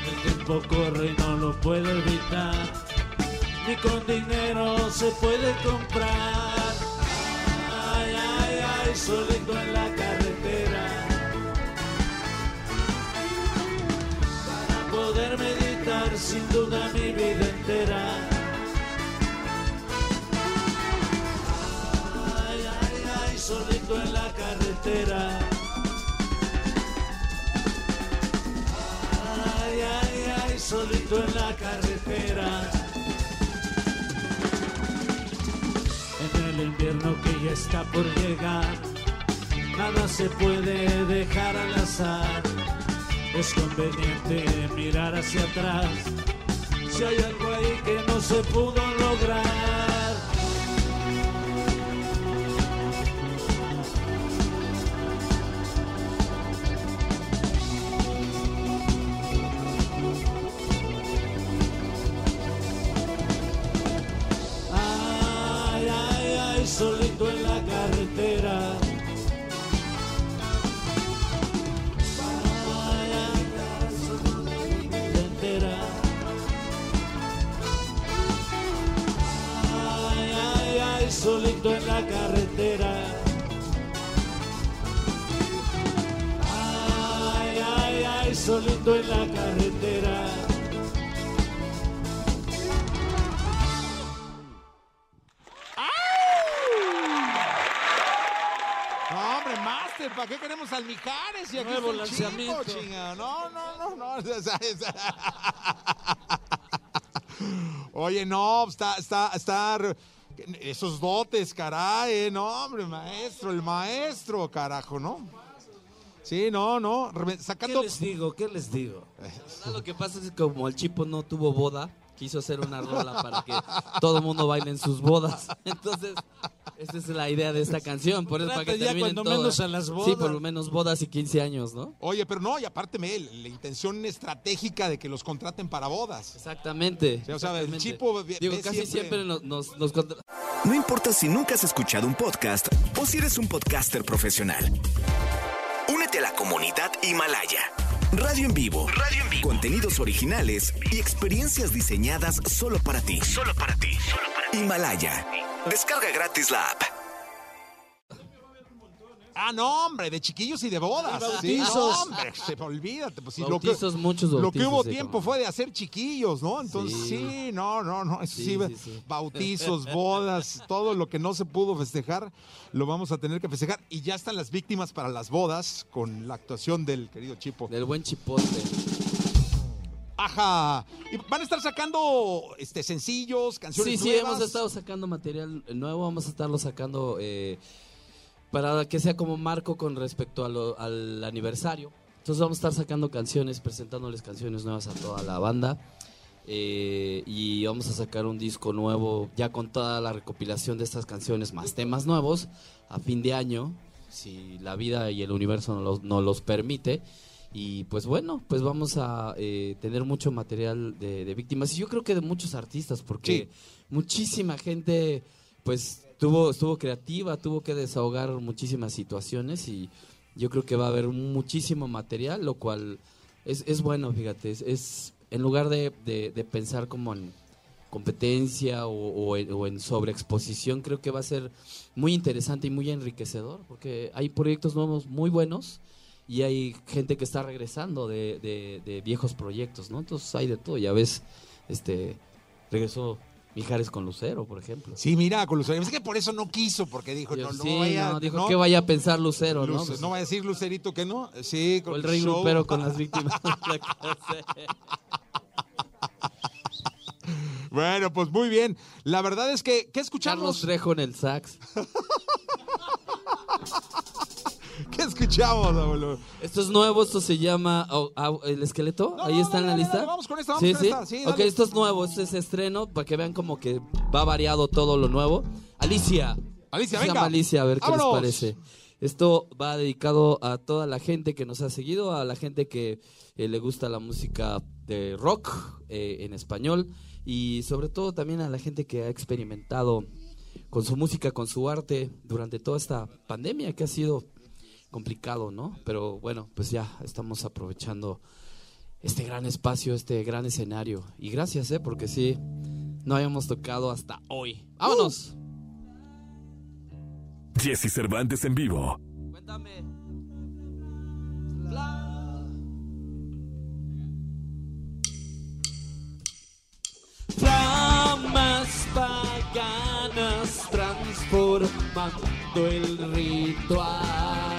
El tiempo corre y no lo puedo evitar, ni con dinero se puede comprar. Ay, ay, ay, solito en la carretera. Para poder meditar sin duda mi vida entera. Ay, ay, ay, solito en la carretera. Solito en la carretera. En el invierno que ya está por llegar, nada se puede dejar al azar. Es conveniente mirar hacia atrás, si hay algo ahí que no se pudo lograr. Solito en la carretera. No, hombre, Master, ¿para qué queremos al Mijares? Y aquí Nuevo está el Chico, lanzamiento. chinga. No, no, no, no. Oye, no, está, está, está. Esos dotes, caray, no, hombre, maestro, el maestro, carajo, ¿no? Sí, no, no, re- ¿Qué sacando. les digo? ¿Qué les digo? Ah, Lo que pasa es que como el Chipo no tuvo boda, quiso hacer una rola para que todo el mundo baile en sus bodas. Entonces, esa es la idea de esta canción. Por eso, para que ya cuando todas. menos a las Sí, bodas. por lo menos bodas y 15 años, ¿no? Oye, pero no, y aparte, me, la intención estratégica de que los contraten para bodas. Exactamente. Sí, o sea, el. Chipo Digo, casi siempre- siempre, nos, nos, nos contra- No importa si nunca has escuchado un podcast o si eres un podcaster profesional. La comunidad Himalaya. Radio en vivo. Radio en vivo. Contenidos originales y experiencias diseñadas solo para ti. Solo para ti. Himalaya. Descarga gratis la app. Ah, no, hombre, de chiquillos y de bodas. Y Sí, bautizos. no, hombre, se, olvídate. Pues, sí, lo que, Bautizos, muchos lo que bautizos, hubo sí, tiempo como- fue de hacer chiquillos, ¿no? Entonces, sí, Sí. no, no, no. eso sí, Sí, sí, sí. bautizos, bodas, todo lo que no se pudo festejar, lo vamos a tener que festejar. Y ya están las víctimas para las bodas con la actuación del querido Chipo. del buen Chipote. Ajá. Y van a estar sacando este sencillos, canciones Sí, sí, nuevas. hemos estado sacando material nuevo, vamos a estarlo sacando eh, para que sea como marco con respecto a lo- al aniversario. Entonces vamos a estar sacando canciones, presentándoles canciones nuevas a toda la banda. eh, y vamos a sacar un disco nuevo ya con toda la recopilación de estas canciones más temas nuevos a fin de año, si la vida y el universo nos los, nos los permite. Y pues bueno, pues vamos a eh, tener mucho material de, de víctimas y yo creo que de muchos artistas, porque muchísima gente pues tuvo, estuvo creativa, tuvo que desahogar muchísimas situaciones y yo creo que va a haber muchísimo material, lo cual es, es bueno, fíjate, es, es- en lugar de, de- de pensar como en competencia o, en, o en sobreexposición, creo que va a ser muy interesante y muy enriquecedor, porque hay proyectos nuevos muy buenos y hay gente que está regresando de- de viejos proyectos, ¿no? Entonces hay de todo, ya ves, este, regresó Mijares con Lucero, por ejemplo. Sí, mira, con Lucero. Es que por eso no quiso, porque dijo, Yo, no, no sí, vaya. no, dijo no, que vaya a pensar Lucero, ¿no? Pues, no va a decir Lucerito que no. Sí, con o el rey show. con las víctimas. Bueno, pues muy bien. La verdad es que, ¿qué Carlos escuchamos? Trejo en el sax. ¿Qué escuchamos, abuelo? Esto es nuevo, esto se llama oh, El Esqueleto. No, Ahí no, está en la lista. vamos con esta, vamos sí, con sí. esta, sí, ok, esto es nuevo, este es estreno para que vean como que va variado todo lo nuevo. Alicia. Alicia, Se venga. llama Alicia, a ver qué les parece. Esto va dedicado a toda la gente que nos ha seguido, a la gente que eh, le gusta la música de rock eh, en español y sobre todo también a la gente que ha experimentado con su música, con su arte durante toda esta pandemia que ha sido complicado, ¿no? Pero bueno, pues ya estamos aprovechando este gran espacio, este gran escenario. Y gracias, ¿eh? Porque sí, no habíamos tocado hasta hoy. ¡Vámonos! Jesse Cervantes en vivo. Cuéntame. Flamas paganas transformando el ritual.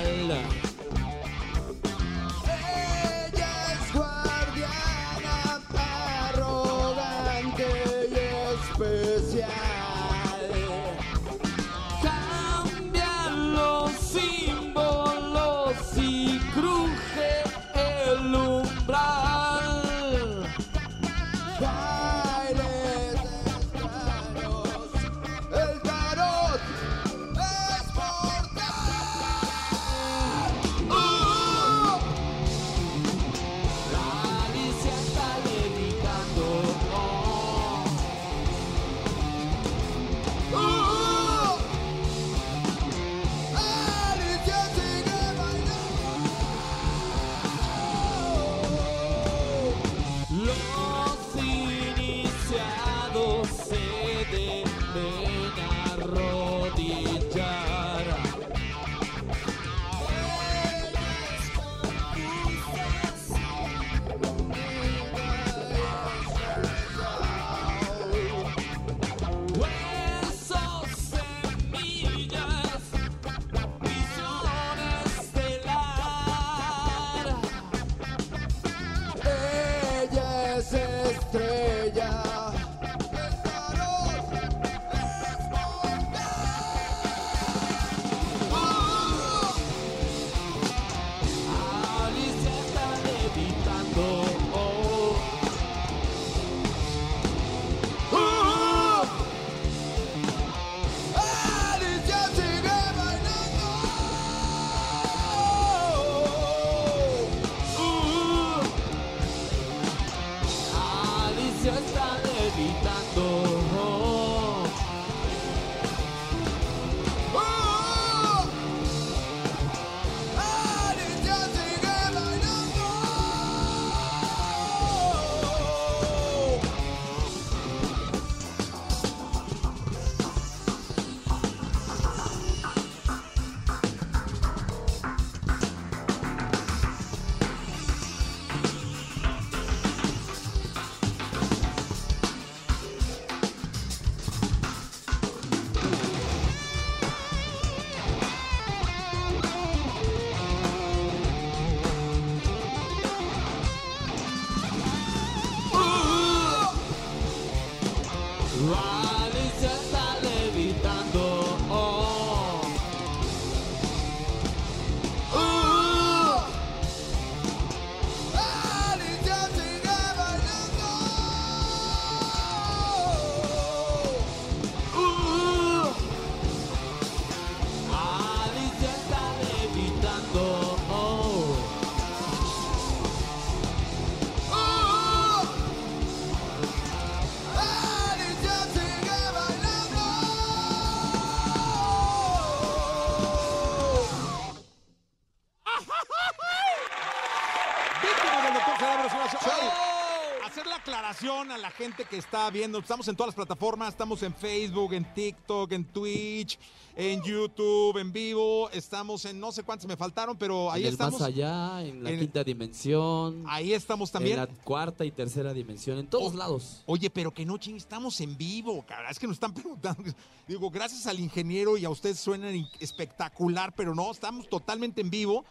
A la gente que está viendo. Estamos en todas las plataformas. Estamos en Facebook, en TikTok, en Twitch, en YouTube, en vivo. Estamos en no sé cuántos me faltaron, pero ahí en el estamos. más allá, en la En- quinta dimensión. Ahí estamos también. En la cuarta y tercera dimensión, en todos O- lados. Oye, pero que no ching, estamos en vivo, cara. Es que nos están preguntando. Digo, gracias al ingeniero y a ustedes suenan espectacular, pero no, estamos totalmente en vivo.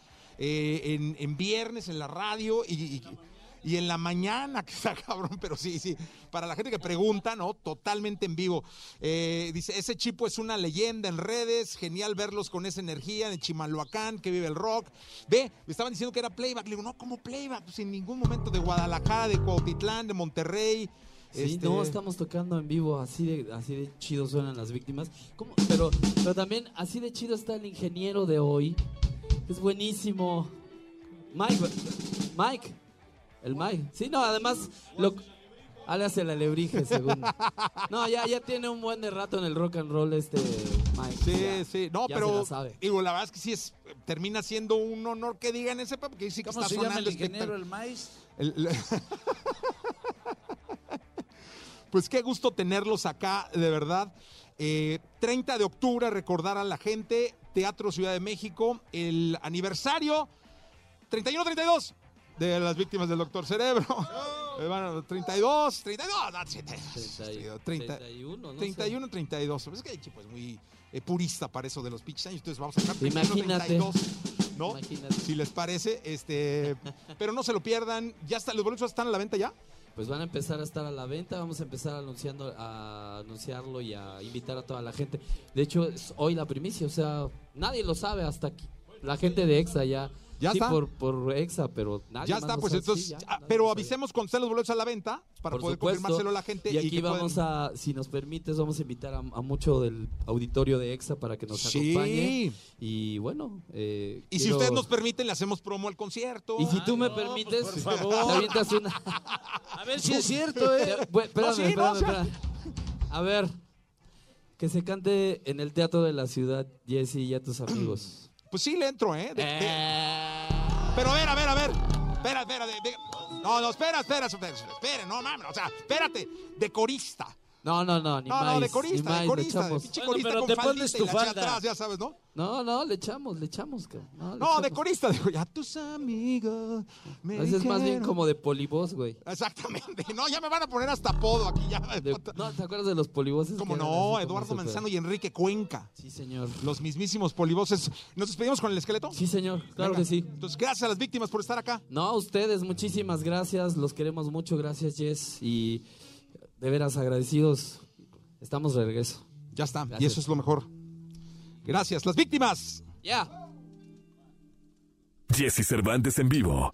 eh, en, en viernes, en la radio y, y- y en la mañana, que está cabrón, pero sí, sí. Para la gente que pregunta, ¿no? Totalmente en vivo. Eh, dice, ese chipo es una leyenda en redes, genial verlos con esa energía en Chimalhuacán, que vive el rock. Ve, me estaban diciendo que era playback. Le digo, no, ¿cómo playback? Pues en ningún momento de Guadalajara, de Cuautitlán, de Monterrey. Sí, Este- no, estamos tocando en vivo, así de, así de chido suenan las víctimas. ¿Cómo? Pero, pero también así de chido está el ingeniero de hoy. Es buenísimo. Mike, Mike, el Mike. Sí, no, además, lo, Ale hace la alebrije, según. No, ya, ya tiene un buen de rato en el rock and roll este Mike. Sí, Ya- sí. No, ya se pero la sabe. digo, la verdad es que sí es termina siendo un honor que digan ese porque sí que ¿Cómo está se llama sonando el ingeniero, espectac- el maíz? el- el- pues qué gusto tenerlos acá, de verdad. Eh, 30 de octubre, recordar a la gente, Teatro Ciudad de México, el aniversario 31-32 de las víctimas del Doctor Cerebro. Bueno, 32, 32, no, 32, 30, 31, no 31, 32. Pues es que Chipo es muy eh, purista para eso de los pinches años, entonces vamos a sacar 31, Imagínate. 32, ¿no? Si les parece, este, pero no se lo pierdan. Ya está, los boletos están a la venta ya. Pues van a empezar a estar a la venta, vamos a empezar anunciando, a anunciarlo y a invitar a toda la gente. De hecho, es hoy la primicia, o sea, nadie lo sabe hasta aquí. La gente de EXA ya. Ya sí, está. Por, por EXA, pero nadie Ya más está, pues entonces, Sí, ya, ah, nadie pero avisemos cuando estén los boletos a la venta para Por poder supuesto. confirmárselo a la gente. Y aquí que vamos pueden- a, si nos permites, vamos a invitar a, a mucho del auditorio de EXA para que nos Sí. acompañe. Y bueno, eh, Y si quiero- ustedes nos permiten, le hacemos promo al concierto. Y si tú me permites, por favor. te avientas una. A ver si es cierto, ¿eh? Espérame, No, sí, no, espérame, o sea- espérame. A ver, que se cante en el Teatro de la Ciudad, Jesse y a tus amigos. Pues sí, le entro, ¿eh? De- de- Pero a ver, a ver, a ver. Espera, espera. de- No, no, espera, espera, espera, espera, no mames, o sea, espérate, de corista. No, no, no, ni No, más. no, de corista, ni de corista, de echamos. pinche Bueno, corista pero con te pones tu falda. atrás, ya sabes, ¿no? No, no, le echamos, le echamos. cabrón. No, le No, de echamos. corista, digo, ya tus amigos me Ese es más bien como de polivoz, güey. Exactamente, no, ya me van a poner hasta apodo aquí ya. De- no, ¿te acuerdas de los polivoces? Como eran no, Eduardo Manzano y Enrique Cuenca. Sí, señor. Los mismísimos polivoces. ¿Nos despedimos con el esqueleto? Sí, señor, claro Venga. que sí. Entonces, gracias a las víctimas por estar acá. No, a ustedes, muchísimas gracias. Los queremos mucho. Gracias, Jess. Y de veras agradecidos. Estamos de regreso. Ya está, y eso es lo mejor. Gracias, las víctimas. Ya. Jesse Cervantes en vivo.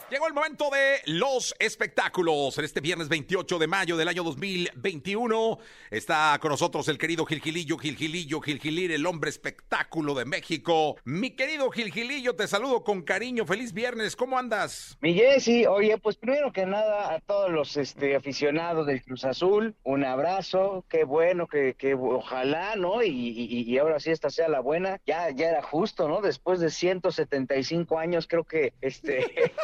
El momento de los espectáculos. En este viernes 28 de mayo del año 2021 está con nosotros el querido Gilgilillo, Gilgilillo, Gilgilir, el hombre espectáculo de México. Mi querido Gilgilillo, te saludo con cariño. Feliz viernes. ¿Cómo andas? Mi Jessy, oye, pues primero que nada a todos los este, aficionados del Cruz Azul, un abrazo, qué bueno, que, que ojalá, ¿no? Y, y- y ahora sí esta sea la buena, ya, ya era justo, ¿no? Después de 175 años creo que este...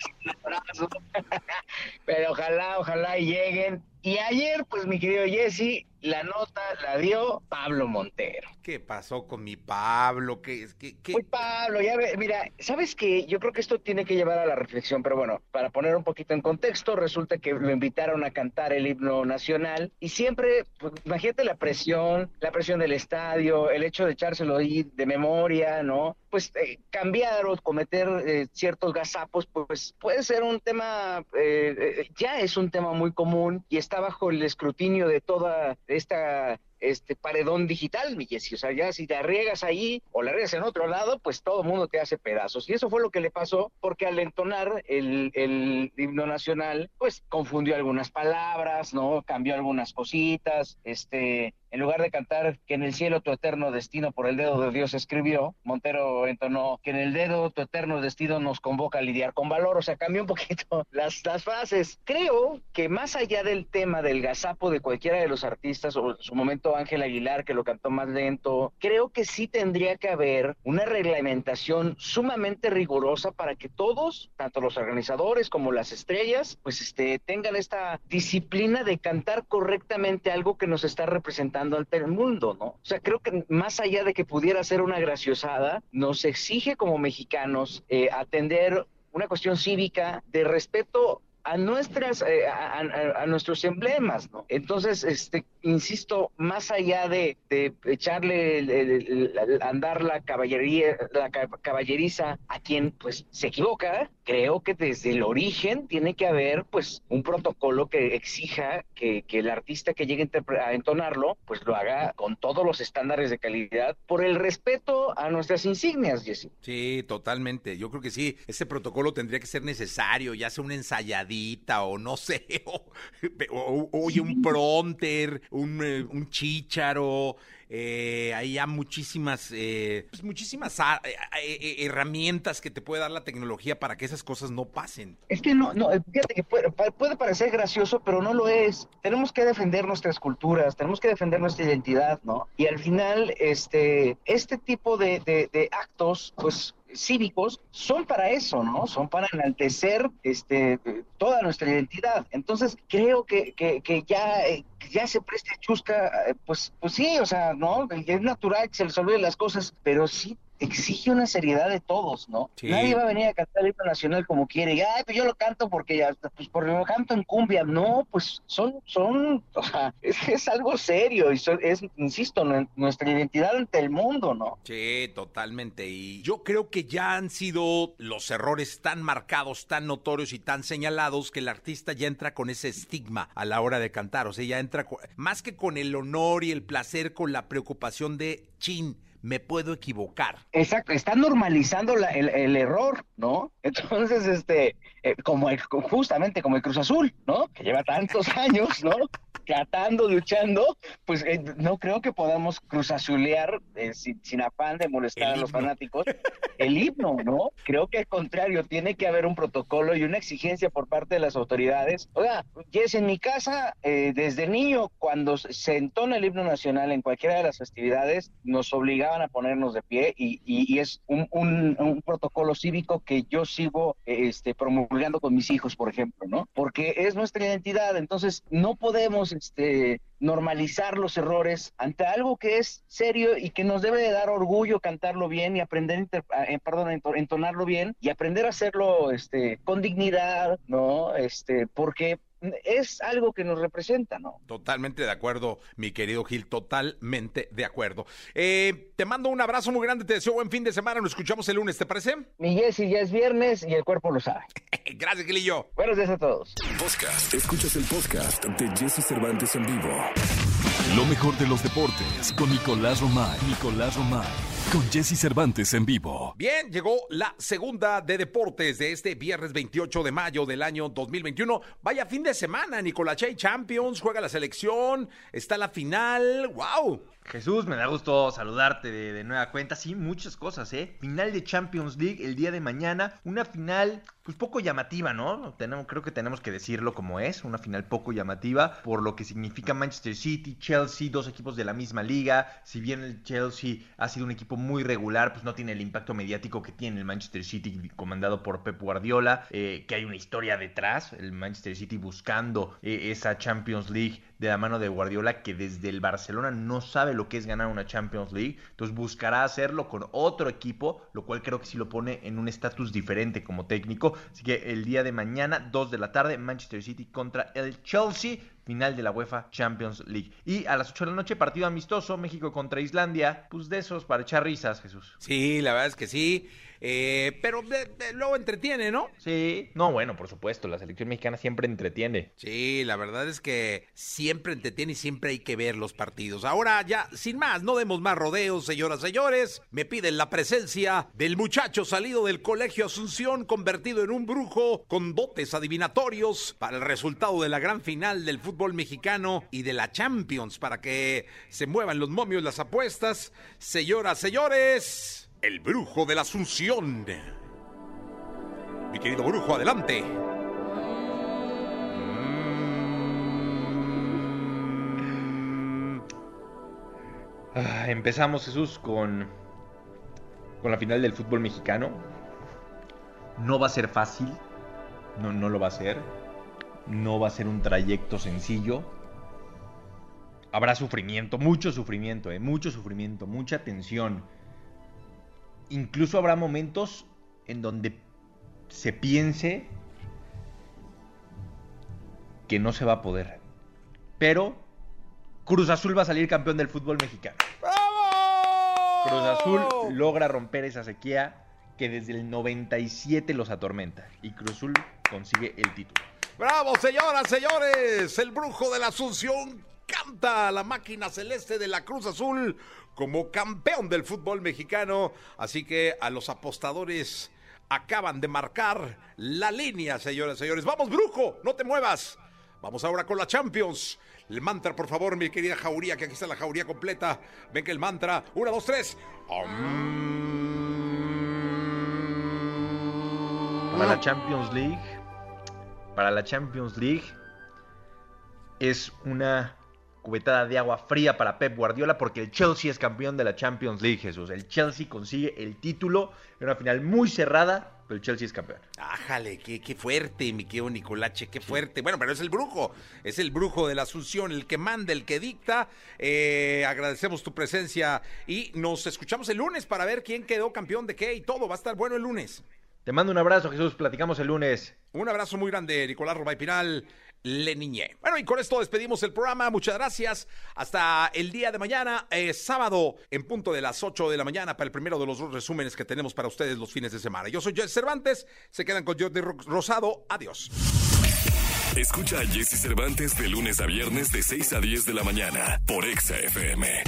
Pero ojalá, ojalá lleguen. Y ayer, pues mi querido Jesse, la nota la dio Pablo Montero. ¿Qué pasó con mi Pablo? ¿Qué, qué, qué? Uy, Pablo, ya ve, mira, ¿sabes qué? Yo creo que esto tiene que llevar a la reflexión, pero bueno, para poner un poquito en contexto, resulta que lo invitaron a cantar el himno nacional y siempre, pues, imagínate la presión, la presión del estadio, el hecho de echárselo ahí de memoria, ¿no? Pues eh, cambiar o cometer eh, ciertos gazapos, pues puede ser un tema, eh, eh, ya es un tema muy común y está bajo el escrutinio de toda esta este paredón digital, mi Jessy. O sea, ya si te arriesgas ahí o la arriesgas en otro lado, pues todo el mundo te hace pedazos. Y eso fue lo que le pasó, porque al entonar el, el himno nacional, pues confundió algunas palabras, ¿no? Cambió algunas cositas, este... En lugar de cantar que en el cielo tu eterno destino por el dedo de Dios escribió, Montero entonó que en el dedo tu eterno destino nos convoca a lidiar con valor. O sea, cambió un poquito las, las frases. Creo que más allá del tema del gazapo de cualquiera de los artistas, o en su momento Ángel Aguilar, que lo cantó más lento, creo que sí tendría que haber una reglamentación sumamente rigurosa para que todos, tanto los organizadores como las estrellas, pues este, tengan esta disciplina de cantar correctamente algo que nos está representando ante el mundo, ¿no? O sea, creo que más allá de que pudiera ser una graciosada, nos exige como mexicanos eh, atender una cuestión cívica de respeto a nuestras eh, a nuestros emblemas, ¿no? Entonces, este, insisto, más allá de, de echarle el- el- el- el- andar la caballería, la ca- caballeriza a quien pues se equivoca, creo que desde el origen tiene que haber pues un protocolo que exija que, que el artista que llegue a entonarlo, pues lo haga con todos los estándares de calidad por el respeto a nuestras insignias, Jessy. Sí, totalmente. Yo creo que sí, ese protocolo tendría que ser necesario, ya sea una ensayadita o no sé, o, o- o- oye, un pronter, un, eh, un chícharo. eh, hay ya muchísimas, eh, pues muchísimas ah, eh, herramientas que te puede dar la tecnología para que esas cosas no pasen. Es que no, no, fíjate que puede, puede parecer gracioso, pero no lo es. Tenemos que defender nuestras culturas, tenemos que defender nuestra identidad, ¿no? Y al final, este, este tipo de, de- de actos, pues cívicos son para eso, ¿no? Son para enaltecer este, toda nuestra identidad. Entonces, creo que, que, ya, eh, ya se preste chusca, eh, pues, pues sí, o sea, ¿no? Es natural que se les las cosas, pero sí exige una seriedad de todos, ¿no? Sí. Nadie va a venir a cantar el himno nacional como quiere, y, ay, pues yo lo canto porque ya, pues porque lo canto en cumbia, no, pues son, son, o sea, es, es algo serio, y son- es, insisto, nu- nuestra identidad ante el mundo, ¿no? Sí, totalmente. Y yo creo que ya han sido los errores tan marcados, tan notorios y tan señalados que el artista ya entra con ese estigma a la hora de cantar. O sea, ya entra co- más que con el honor y el placer, con la preocupación de chin, me puedo equivocar. Exacto, está normalizando la- el, el error, ¿no? Entonces, este, eh, como el- justamente como el Cruz Azul, ¿no? Que lleva tantos años, ¿no? Tratando, luchando, pues eh, no creo que podamos cruzazulear eh, sin, sin afán de molestar a los fanáticos el himno, ¿no? Creo que al contrario, tiene que haber un protocolo y una exigencia por parte de las autoridades. Oiga, Jess, en mi casa, eh, desde niño, cuando se- entona el himno nacional en cualquiera de las festividades, nos obligaban a ponernos de pie y, y- y es un, un- un protocolo cívico que yo sigo este, promulgando con mis hijos, por ejemplo, ¿no? Porque es nuestra identidad, entonces no podemos este, normalizar los errores ante algo que es serio y que nos debe de dar orgullo cantarlo bien y aprender, eh, entonarlo bien y aprender a hacerlo este, con dignidad, ¿no? Este, porque es algo que nos representa, ¿no? Totalmente de acuerdo, mi querido Gil, totalmente de acuerdo. Eh, te mando un abrazo muy grande, te deseo buen fin de semana, nos escuchamos el lunes, ¿te parece? Mi Jessy, ya es viernes y el cuerpo lo sabe. Gracias, Gilillo. Buenos días a todos. Podcast. Escuchas el podcast de Jesse Cervantes en vivo. Lo mejor de los deportes con Nicolás Romay. Nicolás Romay. Con Jesse Cervantes en vivo. Bien, llegó la segunda de deportes de este viernes 28 de mayo del año 2021. Vaya fin de semana, Nicolache Champions, juega la selección, está la final. ¡Wow! Jesús, me da gusto saludarte de, nueva cuenta. Sí, muchas cosas, ¿eh? Final de Champions League el día de mañana. Una final, pues poco llamativa, ¿no? Tenemos, creo que tenemos que decirlo como es. Una final poco llamativa por lo que significa Manchester City, Chelsea, dos equipos de la misma liga. Si bien el Chelsea ha sido un equipo muy regular, pues no tiene el impacto mediático que tiene el Manchester City comandado por Pep Guardiola. Eh, que hay una historia detrás. El Manchester City buscando eh, esa Champions League de la mano de Guardiola que desde el Barcelona no sabe lo que es ganar una Champions League, entonces buscará hacerlo con otro equipo, lo cual creo que sí lo pone en un estatus diferente como técnico. Así que el día de mañana, 2 de la tarde, Manchester City contra el Chelsea, final de la UEFA Champions League. Y a las 8 de la noche, partido amistoso, México contra Islandia, pues de esos para echar risas, Jesús. Sí, la verdad es que sí. Eh, pero de, de, luego entretiene, ¿no? Sí, no, bueno, por supuesto, la selección mexicana siempre entretiene. Sí, la verdad es que siempre entretiene y siempre hay que ver los partidos. Ahora ya, sin más, no demos más rodeos, señoras, señores. Me piden la presencia del muchacho salido del colegio Asunción, convertido en un brujo con dotes adivinatorios para el resultado de la gran final del fútbol mexicano y de la Champions, para que se muevan los momios, las apuestas. Señoras, señores. El brujo de la Asunción. Mi querido brujo, adelante. Ah, empezamos, Jesús, con, con la final del fútbol mexicano. No va a ser fácil. No, no lo va a ser. No va a ser un trayecto sencillo. Habrá sufrimiento, mucho sufrimiento, ¿eh? mucho sufrimiento, mucha tensión incluso habrá momentos en donde se piense que no se va a poder. Pero Cruz Azul va a salir campeón del fútbol mexicano. Cruz Azul logra romper esa sequía que desde el 97 los atormenta. Y Cruz Azul consigue el título. ¡Bravo, señoras, señores! El brujo de la Asunción canta la máquina celeste de la Cruz Azul como campeón del fútbol mexicano. Así que a los apostadores acaban de marcar la línea, señoras señores. Vamos, brujo, no te muevas. Vamos ahora con la Champions. El mantra, por favor, mi querida Jauría, que aquí está la Jauría completa. Ven que el mantra. Una, dos, tres. Para la Champions League. Para la Champions League. Es una cubetada de agua fría para Pep Guardiola porque el Chelsea es campeón de la Champions League, Jesús. El Chelsea consigue el título en una final muy cerrada, pero el Chelsea es campeón. Ájale, qué, qué fuerte, mi querido Nicolache, qué fuerte. Bueno, pero es el brujo, es el brujo de la Asunción, el que manda, el que dicta. Eh, agradecemos tu presencia y nos escuchamos el lunes para ver quién quedó campeón de qué y todo. Va a estar bueno el lunes. Te mando un abrazo, Jesús. Platicamos el lunes. Un abrazo muy grande, Nicolás Robay Pinal. Le Niñé. Bueno, y con esto despedimos el programa. Muchas gracias. Hasta el día de mañana, eh, sábado, en punto de las 8 de la mañana, para el primero de los dos resúmenes que tenemos para ustedes los fines de semana. Yo soy Jess Cervantes. Se quedan con Jordi Rosado. Adiós. Escucha a Jesse Cervantes de lunes a viernes de 6 a 10 de la mañana por Exa FM.